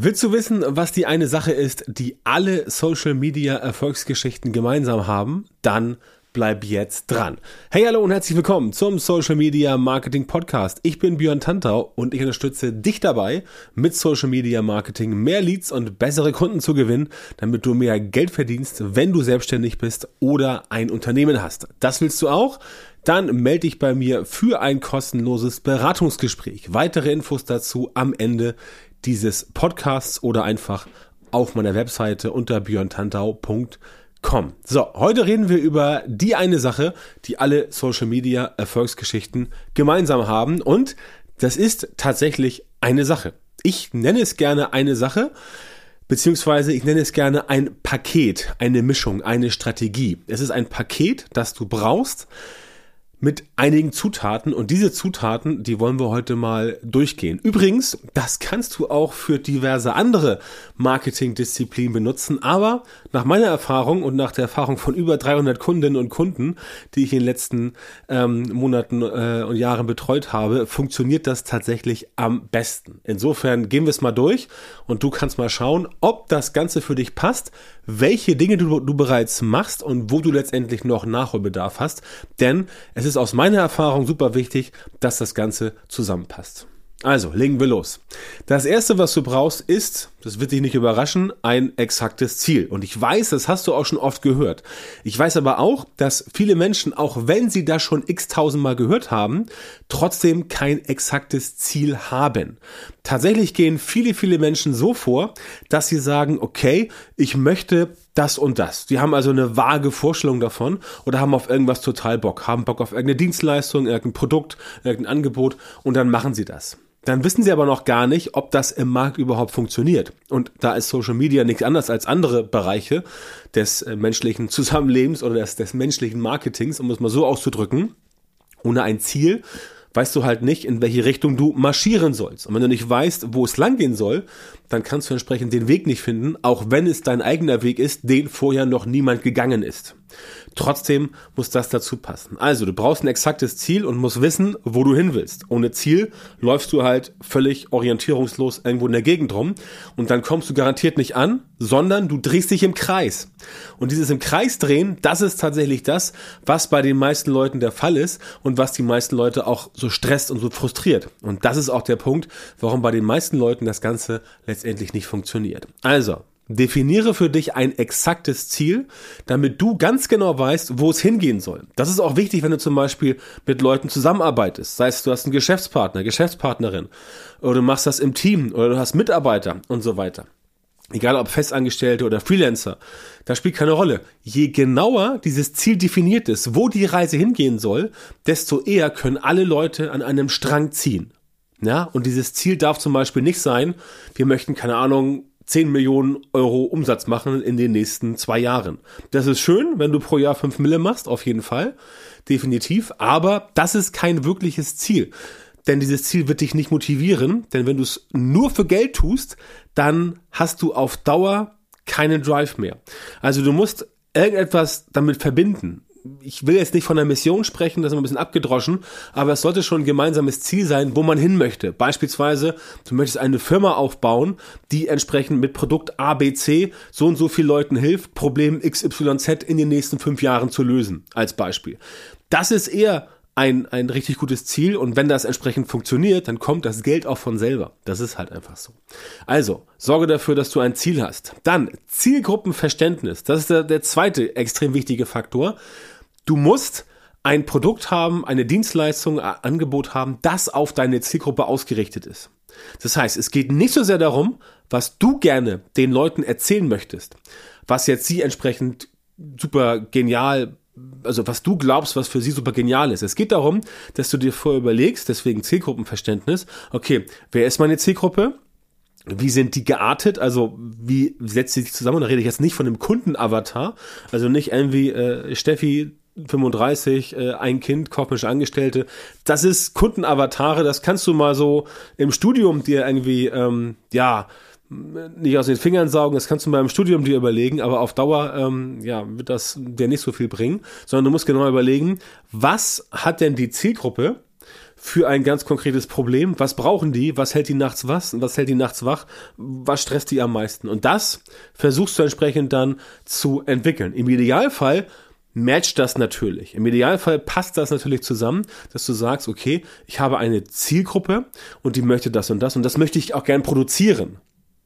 Willst du wissen, was die eine Sache ist, die alle Social Media Erfolgsgeschichten gemeinsam haben? Dann bleib jetzt dran. Hey, hallo und herzlich willkommen zum Social Media Marketing Podcast. Ich bin Björn Tantau und ich unterstütze dich dabei, mit Social Media Marketing mehr Leads und bessere Kunden zu gewinnen, damit du mehr Geld verdienst, wenn du selbstständig bist oder ein Unternehmen hast. Das willst du auch? Dann melde dich bei mir für ein kostenloses Beratungsgespräch. Weitere Infos dazu am Ende dieses Podcasts oder einfach auf meiner Webseite unter björntantau.com. So, heute reden wir über die eine Sache, die alle Social Media Erfolgsgeschichten gemeinsam haben und das ist tatsächlich eine Sache. Ich nenne es gerne eine Sache, beziehungsweise ich nenne es gerne ein Paket, eine Mischung, eine Strategie. Es ist ein Paket, das du brauchst, mit einigen Zutaten und diese Zutaten, die wollen wir heute mal durchgehen. Übrigens, das kannst du auch für diverse andere Marketingdisziplinen benutzen, aber nach meiner Erfahrung und nach der Erfahrung von über 300 Kundinnen und Kunden, die ich in den letzten ähm, Monaten äh, und Jahren betreut habe, funktioniert das tatsächlich am besten. Insofern gehen wir es mal durch und du kannst mal schauen, ob das Ganze für dich passt, welche Dinge du, du bereits machst und wo du letztendlich noch Nachholbedarf hast, denn es ist aus meiner Erfahrung super wichtig, dass das Ganze zusammenpasst. Also, legen wir los. Das erste, was du brauchst, ist, das wird dich nicht überraschen, ein exaktes Ziel. Und ich weiß, das hast du auch schon oft gehört. Ich weiß aber auch, dass viele Menschen, auch wenn sie das schon x tausendmal gehört haben, trotzdem kein exaktes Ziel haben. Tatsächlich gehen viele, viele Menschen so vor, dass sie sagen, okay, ich möchte das und das. Die haben also eine vage Vorstellung davon oder haben auf irgendwas total Bock, haben Bock auf irgendeine Dienstleistung, irgendein Produkt, irgendein Angebot und dann machen sie das. Dann wissen sie aber noch gar nicht, ob das im Markt überhaupt funktioniert. Und da ist Social Media nichts anderes als andere Bereiche des äh, menschlichen Zusammenlebens oder des, des menschlichen Marketings, um es mal so auszudrücken. Ohne ein Ziel weißt du halt nicht, in welche Richtung du marschieren sollst. Und wenn du nicht weißt, wo es langgehen soll, dann kannst du entsprechend den Weg nicht finden, auch wenn es dein eigener Weg ist, den vorher noch niemand gegangen ist. Trotzdem muss das dazu passen. Also, du brauchst ein exaktes Ziel und musst wissen, wo du hin willst. Ohne Ziel läufst du halt völlig orientierungslos irgendwo in der Gegend rum und dann kommst du garantiert nicht an, sondern du drehst dich im Kreis. Und dieses im Kreis drehen, das ist tatsächlich das, was bei den meisten Leuten der Fall ist und was die meisten Leute auch so stresst und so frustriert. Und das ist auch der Punkt, warum bei den meisten Leuten das Ganze letztendlich nicht funktioniert. Also, Definiere für dich ein exaktes Ziel, damit du ganz genau weißt, wo es hingehen soll. Das ist auch wichtig, wenn du zum Beispiel mit Leuten zusammenarbeitest. Sei es, du hast einen Geschäftspartner, Geschäftspartnerin, oder du machst das im Team, oder du hast Mitarbeiter und so weiter. Egal ob Festangestellte oder Freelancer, das spielt keine Rolle. Je genauer dieses Ziel definiert ist, wo die Reise hingehen soll, desto eher können alle Leute an einem Strang ziehen. Ja, und dieses Ziel darf zum Beispiel nicht sein, wir möchten, keine Ahnung, 10 Millionen Euro Umsatz machen in den nächsten zwei Jahren. Das ist schön, wenn du pro Jahr 5 Mille machst, auf jeden Fall. Definitiv. Aber das ist kein wirkliches Ziel. Denn dieses Ziel wird dich nicht motivieren. Denn wenn du es nur für Geld tust, dann hast du auf Dauer keinen Drive mehr. Also du musst irgendetwas damit verbinden ich will jetzt nicht von einer Mission sprechen, das ist ein bisschen abgedroschen, aber es sollte schon ein gemeinsames Ziel sein, wo man hin möchte. Beispielsweise, du möchtest eine Firma aufbauen, die entsprechend mit Produkt A, B, C so und so viel Leuten hilft, Problem XYZ in den nächsten fünf Jahren zu lösen, als Beispiel. Das ist eher ein, ein richtig gutes Ziel und wenn das entsprechend funktioniert, dann kommt das Geld auch von selber. Das ist halt einfach so. Also, sorge dafür, dass du ein Ziel hast. Dann Zielgruppenverständnis. Das ist der, der zweite extrem wichtige Faktor. Du musst ein Produkt haben, eine Dienstleistung, ein Angebot haben, das auf deine Zielgruppe ausgerichtet ist. Das heißt, es geht nicht so sehr darum, was du gerne den Leuten erzählen möchtest, was jetzt sie entsprechend super genial, also was du glaubst, was für sie super genial ist. Es geht darum, dass du dir vorher überlegst, deswegen Zielgruppenverständnis, okay, wer ist meine Zielgruppe? Wie sind die geartet? Also wie setzt sie sich zusammen? Da rede ich jetzt nicht von dem Kundenavatar, also nicht irgendwie äh, Steffi 35, äh, ein Kind, kaufmännische Angestellte. Das ist Kundenavatare, das kannst du mal so im Studium dir irgendwie, ähm, ja, nicht aus den Fingern saugen, das kannst du mal im Studium dir überlegen, aber auf Dauer ähm, ja, wird das dir nicht so viel bringen, sondern du musst genau überlegen, was hat denn die Zielgruppe für ein ganz konkretes Problem. Was brauchen die? Was hält die nachts was? Was hält die nachts wach? Was stresst die am meisten? Und das versuchst du entsprechend dann zu entwickeln. Im Idealfall matcht das natürlich. Im Idealfall passt das natürlich zusammen, dass du sagst, okay, ich habe eine Zielgruppe und die möchte das und das und das möchte ich auch gern produzieren.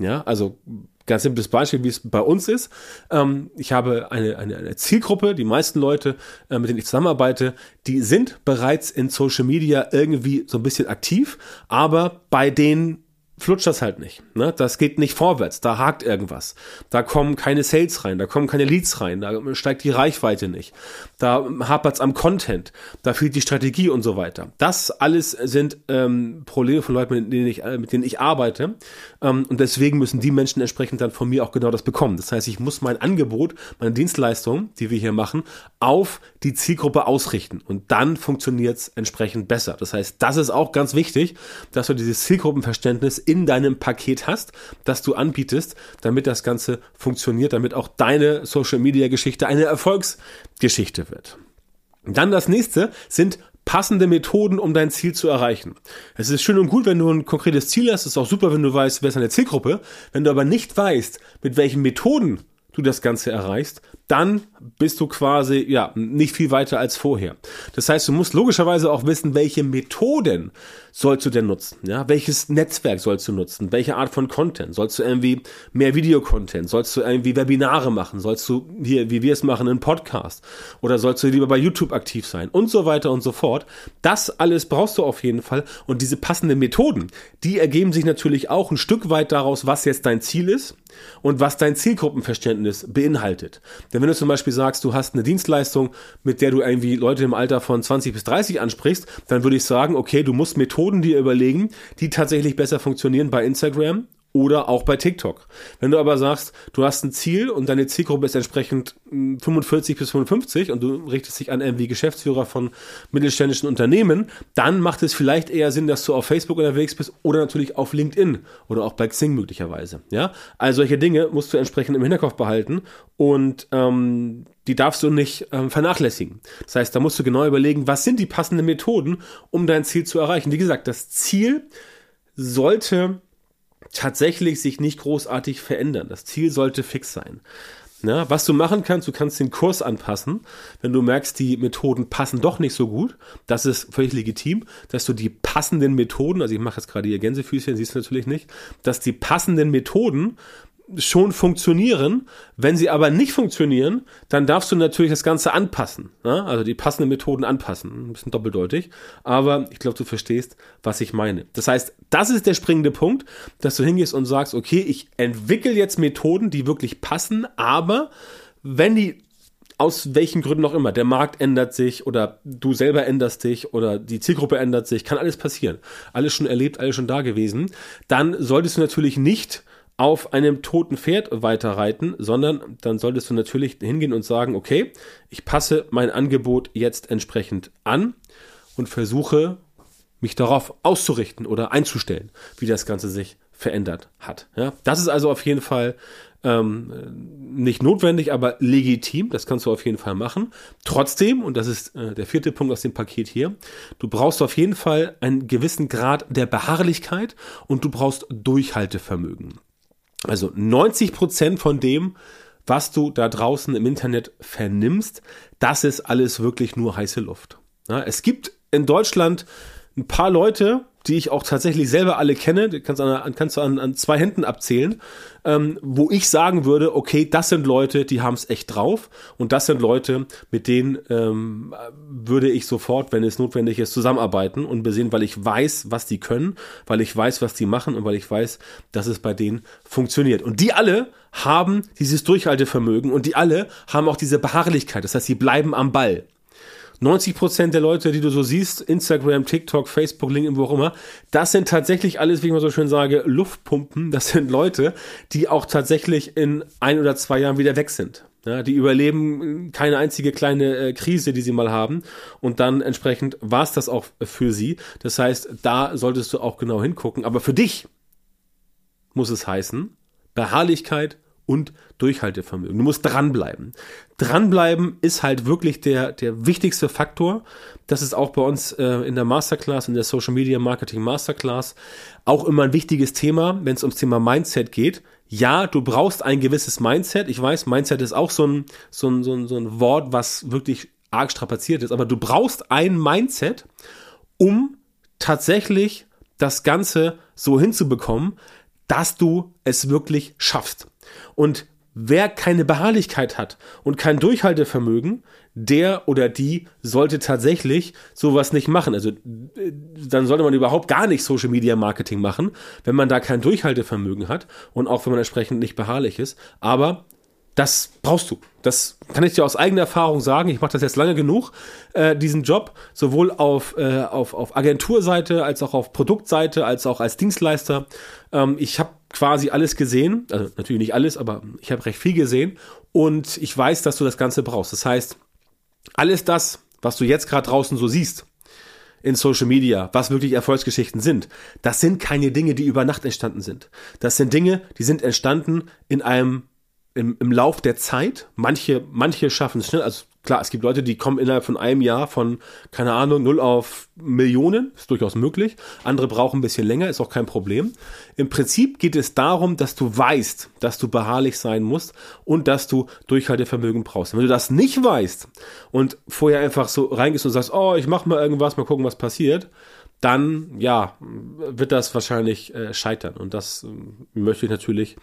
Ja, also ganz simples Beispiel, wie es bei uns ist. Ähm, ich habe eine, eine, eine Zielgruppe, die meisten Leute, äh, mit denen ich zusammenarbeite, die sind bereits in Social Media irgendwie so ein bisschen aktiv, aber bei denen flutscht das halt nicht. Ne? Das geht nicht vorwärts, da hakt irgendwas. Da kommen keine Sales rein, da kommen keine Leads rein, da steigt die Reichweite nicht. Da hapert's am Content, da fehlt die Strategie und so weiter. Das alles sind ähm, Probleme von Leuten, mit denen ich, äh, mit denen ich arbeite. Ähm, und deswegen müssen die Menschen entsprechend dann von mir auch genau das bekommen. Das heißt, ich muss mein Angebot, meine Dienstleistung, die wir hier machen, auf die Zielgruppe ausrichten. Und dann funktioniert's entsprechend besser. Das heißt, das ist auch ganz wichtig, dass du dieses Zielgruppenverständnis in deinem Paket hast, das du anbietest, damit das Ganze funktioniert, damit auch deine Social Media Geschichte eine Erfolgsgeschichte wird. Dann das nächste sind passende Methoden, um dein Ziel zu erreichen. Es ist schön und gut, wenn du ein konkretes Ziel hast. Es ist auch super, wenn du weißt, wer ist deine Zielgruppe. Wenn du aber nicht weißt, mit welchen Methoden du das Ganze erreichst, dann bist du quasi ja nicht viel weiter als vorher. Das heißt, du musst logischerweise auch wissen, welche Methoden sollst du denn nutzen? Ja, welches Netzwerk sollst du nutzen? Welche Art von Content? Sollst du irgendwie mehr Videocontent? Sollst du irgendwie Webinare machen? Sollst du hier, wie wir es machen, einen Podcast? Oder sollst du lieber bei YouTube aktiv sein? Und so weiter und so fort. Das alles brauchst du auf jeden Fall. Und diese passenden Methoden, die ergeben sich natürlich auch ein Stück weit daraus, was jetzt dein Ziel ist und was dein Zielgruppenverständnis beinhaltet. Denn wenn du zum Beispiel sagst, du hast eine Dienstleistung, mit der du irgendwie Leute im Alter von 20 bis 30 ansprichst, dann würde ich sagen, okay, du musst Methoden dir überlegen, die tatsächlich besser funktionieren bei Instagram oder auch bei TikTok. Wenn du aber sagst, du hast ein Ziel und deine Zielgruppe ist entsprechend 45 hm, bis 55 und du richtest dich an irgendwie Geschäftsführer von mittelständischen Unternehmen, dann macht es vielleicht eher Sinn, dass du auf Facebook unterwegs bist oder natürlich auf LinkedIn oder auch bei Xing möglicherweise. Ja, also solche Dinge musst du entsprechend im Hinterkopf behalten und ähm, die darfst du nicht ähm, vernachlässigen. Das heißt, da musst du genau überlegen, was sind die passenden Methoden, um dein Ziel zu erreichen. Wie gesagt, das Ziel sollte tatsächlich sich nicht großartig verändern. Das Ziel sollte fix sein. Na, was du machen kannst, du kannst den Kurs anpassen, wenn du merkst, die Methoden passen doch nicht so gut. Das ist völlig legitim, dass du die passenden Methoden, also ich mache jetzt gerade hier Gänsefüßchen, siehst du natürlich nicht, dass die passenden Methoden schon funktionieren. Wenn sie aber nicht funktionieren, dann darfst du natürlich das Ganze anpassen. Ne? Also die passenden Methoden anpassen. Ein bisschen doppeldeutig. Aber ich glaube, du verstehst, was ich meine. Das heißt, das ist der springende Punkt, dass du hingehst und sagst, okay, ich entwickle jetzt Methoden, die wirklich passen, aber wenn die aus welchen Gründen auch immer, der Markt ändert sich oder du selber änderst dich oder die Zielgruppe ändert sich, kann alles passieren. Alles schon erlebt, alles schon da gewesen. Dann solltest du natürlich nicht auf einem toten Pferd weiterreiten, sondern dann solltest du natürlich hingehen und sagen, okay, ich passe mein Angebot jetzt entsprechend an und versuche mich darauf auszurichten oder einzustellen, wie das Ganze sich verändert hat. Ja, das ist also auf jeden Fall ähm, nicht notwendig, aber legitim. Das kannst du auf jeden Fall machen. Trotzdem, und das ist äh, der vierte Punkt aus dem Paket hier, du brauchst auf jeden Fall einen gewissen Grad der Beharrlichkeit und du brauchst Durchhaltevermögen. Also 90 Prozent von dem, was du da draußen im Internet vernimmst, das ist alles wirklich nur heiße Luft. Ja, es gibt in Deutschland ein paar Leute, die ich auch tatsächlich selber alle kenne, die kannst, an, kannst du an, an zwei Händen abzählen, ähm, wo ich sagen würde, okay, das sind Leute, die haben es echt drauf und das sind Leute, mit denen ähm, würde ich sofort, wenn es notwendig ist, zusammenarbeiten und besehen, weil ich weiß, was die können, weil ich weiß, was die machen und weil ich weiß, dass es bei denen funktioniert. Und die alle haben dieses Durchhaltevermögen und die alle haben auch diese Beharrlichkeit, das heißt, sie bleiben am Ball. 90 Prozent der Leute, die du so siehst, Instagram, TikTok, Facebook, LinkedIn, wo auch immer, das sind tatsächlich alles, wie ich mal so schön sage, Luftpumpen. Das sind Leute, die auch tatsächlich in ein oder zwei Jahren wieder weg sind. Ja, die überleben keine einzige kleine äh, Krise, die sie mal haben. Und dann entsprechend war es das auch für sie. Das heißt, da solltest du auch genau hingucken. Aber für dich muss es heißen, Beharrlichkeit und Durchhaltevermögen. Du musst dranbleiben. Dranbleiben ist halt wirklich der, der wichtigste Faktor. Das ist auch bei uns äh, in der Masterclass, in der Social Media Marketing Masterclass, auch immer ein wichtiges Thema, wenn es ums Thema Mindset geht. Ja, du brauchst ein gewisses Mindset. Ich weiß, Mindset ist auch so ein, so ein, so ein, so ein Wort, was wirklich arg strapaziert ist, aber du brauchst ein Mindset, um tatsächlich das Ganze so hinzubekommen, dass du es wirklich schaffst. Und wer keine Beharrlichkeit hat und kein Durchhaltevermögen, der oder die sollte tatsächlich sowas nicht machen. Also dann sollte man überhaupt gar nicht Social Media Marketing machen, wenn man da kein Durchhaltevermögen hat und auch wenn man entsprechend nicht beharrlich ist. Aber das brauchst du. Das kann ich dir aus eigener Erfahrung sagen. Ich mache das jetzt lange genug, äh, diesen Job, sowohl auf, äh, auf, auf Agenturseite als auch auf Produktseite, als auch als Dienstleister. Ähm, ich habe quasi alles gesehen, also natürlich nicht alles, aber ich habe recht viel gesehen und ich weiß, dass du das Ganze brauchst. Das heißt, alles das, was du jetzt gerade draußen so siehst, in Social Media, was wirklich Erfolgsgeschichten sind, das sind keine Dinge, die über Nacht entstanden sind. Das sind Dinge, die sind entstanden in einem im, im Lauf der Zeit. Manche, manche schaffen es schnell. Also klar, es gibt Leute, die kommen innerhalb von einem Jahr von, keine Ahnung, null auf Millionen. Ist durchaus möglich. Andere brauchen ein bisschen länger, ist auch kein Problem. Im Prinzip geht es darum, dass du weißt, dass du beharrlich sein musst und dass du Durchhaltevermögen brauchst. Wenn du das nicht weißt und vorher einfach so reingehst und sagst, oh, ich mach mal irgendwas, mal gucken, was passiert, dann ja, wird das wahrscheinlich äh, scheitern. Und das äh, möchte ich natürlich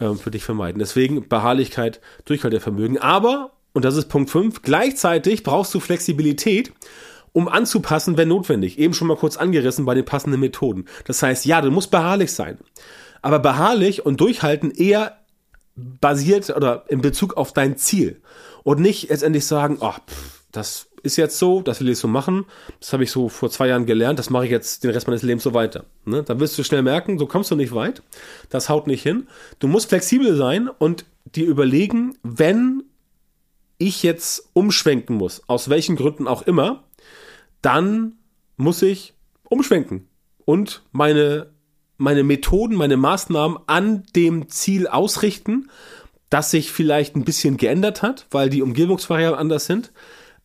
ähm, für dich vermeiden. Deswegen Beharrlichkeit, Durchhaltevermögen. Aber, und das ist Punkt 5, gleichzeitig brauchst du Flexibilität, um anzupassen, wenn notwendig. Eben schon mal kurz angerissen bei den passenden Methoden. Das heißt, ja, du musst beharrlich sein. Aber beharrlich und durchhalten eher basiert oder in Bezug auf dein Ziel. Und nicht letztendlich sagen, oh, pff, das ist jetzt so, das will ich so machen. Das habe ich so vor zwei Jahren gelernt, das mache ich jetzt den Rest meines Lebens so weiter. Ne? Dann wirst du schnell merken, so kommst du nicht weit. Das haut nicht hin. Du musst flexibel sein und dir überlegen, wenn ich jetzt umschwenken muss, aus welchen Gründen auch immer, dann muss ich umschwenken und meine, meine Methoden, meine Maßnahmen an dem Ziel ausrichten, das sich vielleicht ein bisschen geändert hat, weil die Umgebungsvariablen anders sind.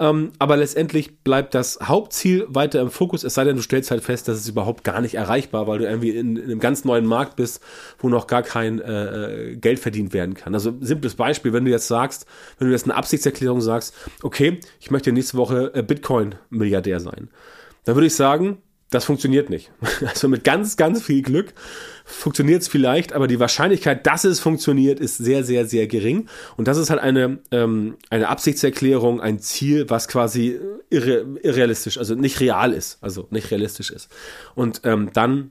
Ähm, aber letztendlich bleibt das Hauptziel weiter im Fokus, es sei denn, du stellst halt fest, dass es überhaupt gar nicht erreichbar, weil du irgendwie in, in einem ganz neuen Markt bist, wo noch gar kein äh, Geld verdient werden kann. Also simples Beispiel, wenn du jetzt sagst, wenn du jetzt eine Absichtserklärung sagst, okay, ich möchte nächste Woche äh, Bitcoin-Milliardär sein, dann würde ich sagen, das funktioniert nicht. Also mit ganz, ganz viel Glück funktioniert es vielleicht, aber die Wahrscheinlichkeit, dass es funktioniert, ist sehr, sehr, sehr gering. Und das ist halt eine, ähm, eine Absichtserklärung, ein Ziel, was quasi irre, irrealistisch, also nicht real ist, also nicht realistisch ist. Und ähm, dann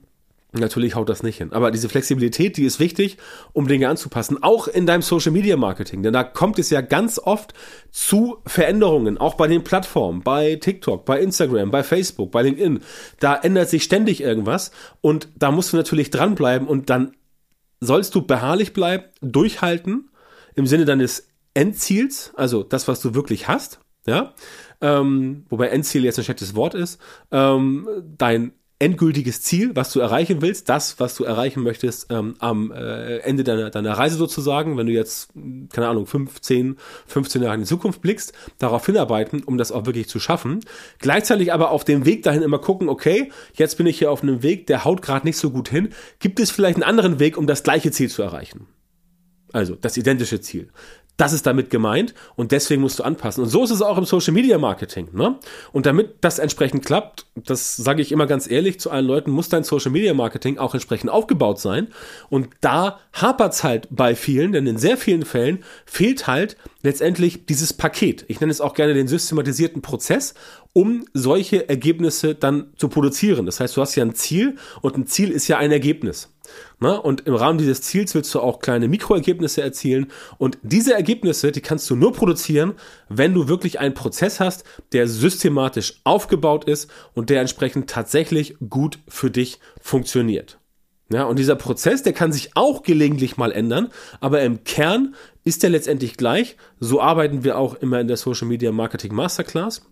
Natürlich haut das nicht hin. Aber diese Flexibilität, die ist wichtig, um Dinge anzupassen, auch in deinem Social Media Marketing. Denn da kommt es ja ganz oft zu Veränderungen, auch bei den Plattformen, bei TikTok, bei Instagram, bei Facebook, bei LinkedIn. Da ändert sich ständig irgendwas und da musst du natürlich dranbleiben und dann sollst du beharrlich bleiben, durchhalten im Sinne deines Endziels, also das, was du wirklich hast. Ja, ähm, wobei Endziel jetzt ein schlechtes Wort ist, ähm, dein endgültiges Ziel, was du erreichen willst, das, was du erreichen möchtest ähm, am äh, Ende deiner, deiner Reise sozusagen, wenn du jetzt, keine Ahnung, 15, 15 Jahre in die Zukunft blickst, darauf hinarbeiten, um das auch wirklich zu schaffen. Gleichzeitig aber auf dem Weg dahin immer gucken, okay, jetzt bin ich hier auf einem Weg, der haut gerade nicht so gut hin. Gibt es vielleicht einen anderen Weg, um das gleiche Ziel zu erreichen? Also das identische Ziel. Das ist damit gemeint und deswegen musst du anpassen. Und so ist es auch im Social Media Marketing. Ne? Und damit das entsprechend klappt, das sage ich immer ganz ehrlich zu allen Leuten, muss dein Social Media Marketing auch entsprechend aufgebaut sein. Und da hapert es halt bei vielen, denn in sehr vielen Fällen fehlt halt letztendlich dieses Paket. Ich nenne es auch gerne den systematisierten Prozess, um solche Ergebnisse dann zu produzieren. Das heißt, du hast ja ein Ziel und ein Ziel ist ja ein Ergebnis. Ne? und im Rahmen dieses Ziels willst du auch kleine Mikroergebnisse erzielen. Und diese Ergebnisse, die kannst du nur produzieren, wenn du wirklich einen Prozess hast, der systematisch aufgebaut ist und der entsprechend tatsächlich gut für dich funktioniert. Ja, und dieser Prozess, der kann sich auch gelegentlich mal ändern, aber im Kern ist der letztendlich gleich. So arbeiten wir auch immer in der Social Media Marketing Masterclass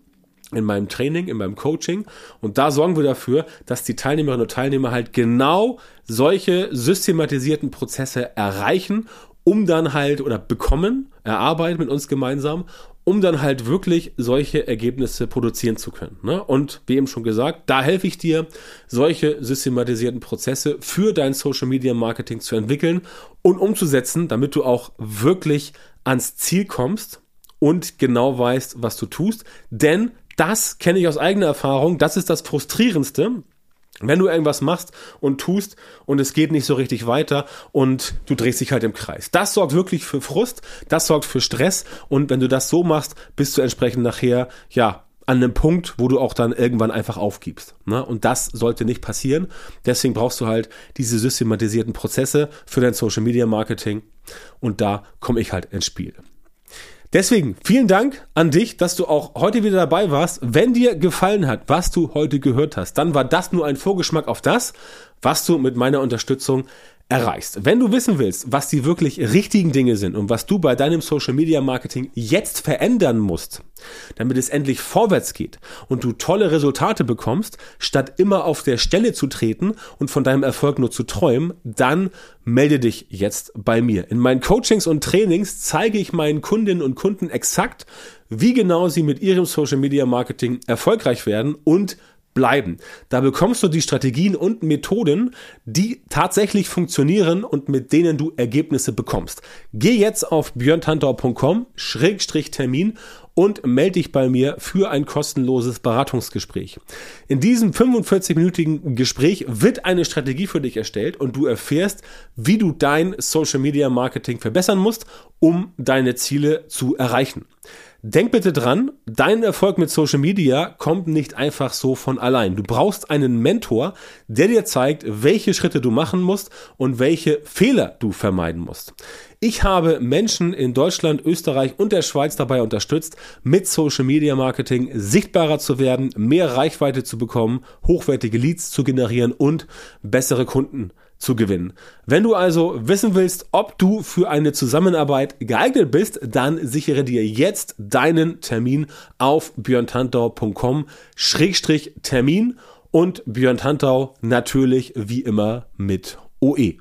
in meinem Training, in meinem Coaching. Und da sorgen wir dafür, dass die Teilnehmerinnen und Teilnehmer halt genau solche systematisierten Prozesse erreichen, um dann halt oder bekommen, erarbeiten mit uns gemeinsam, um dann halt wirklich solche Ergebnisse produzieren zu können. Ne? Und wie eben schon gesagt, da helfe ich dir, solche systematisierten Prozesse für dein Social Media Marketing zu entwickeln und umzusetzen, damit du auch wirklich ans Ziel kommst und genau weißt, was du tust. Denn das kenne ich aus eigener Erfahrung, das ist das Frustrierendste, wenn du irgendwas machst und tust und es geht nicht so richtig weiter und du drehst dich halt im Kreis. Das sorgt wirklich für Frust, das sorgt für Stress und wenn du das so machst, bist du entsprechend nachher, ja, an einem Punkt, wo du auch dann irgendwann einfach aufgibst. Ne? Und das sollte nicht passieren. Deswegen brauchst du halt diese systematisierten Prozesse für dein Social Media Marketing. Und da komme ich halt ins Spiel. Deswegen vielen Dank an dich, dass du auch heute wieder dabei warst. Wenn dir gefallen hat, was du heute gehört hast, dann war das nur ein Vorgeschmack auf das, was du mit meiner Unterstützung erreichst. Wenn du wissen willst, was die wirklich richtigen Dinge sind und was du bei deinem Social Media Marketing jetzt verändern musst, damit es endlich vorwärts geht und du tolle Resultate bekommst, statt immer auf der Stelle zu treten und von deinem Erfolg nur zu träumen, dann melde dich jetzt bei mir. In meinen Coachings und Trainings zeige ich meinen Kundinnen und Kunden exakt, wie genau sie mit ihrem Social Media Marketing erfolgreich werden und bleiben. Da bekommst du die Strategien und Methoden, die tatsächlich funktionieren und mit denen du Ergebnisse bekommst. Geh jetzt auf björntantau.com-termin und melde dich bei mir für ein kostenloses Beratungsgespräch. In diesem 45-minütigen Gespräch wird eine Strategie für dich erstellt und du erfährst, wie du dein Social Media Marketing verbessern musst, um deine Ziele zu erreichen. Denk bitte dran, dein Erfolg mit Social Media kommt nicht einfach so von allein. Du brauchst einen Mentor, der dir zeigt, welche Schritte du machen musst und welche Fehler du vermeiden musst. Ich habe Menschen in Deutschland, Österreich und der Schweiz dabei unterstützt, mit Social Media Marketing sichtbarer zu werden, mehr Reichweite zu bekommen, hochwertige Leads zu generieren und bessere Kunden zu gewinnen. Wenn du also wissen willst, ob du für eine Zusammenarbeit geeignet bist, dann sichere dir jetzt deinen Termin auf björntantau.com-termin und Björn Tantau natürlich wie immer mit OE.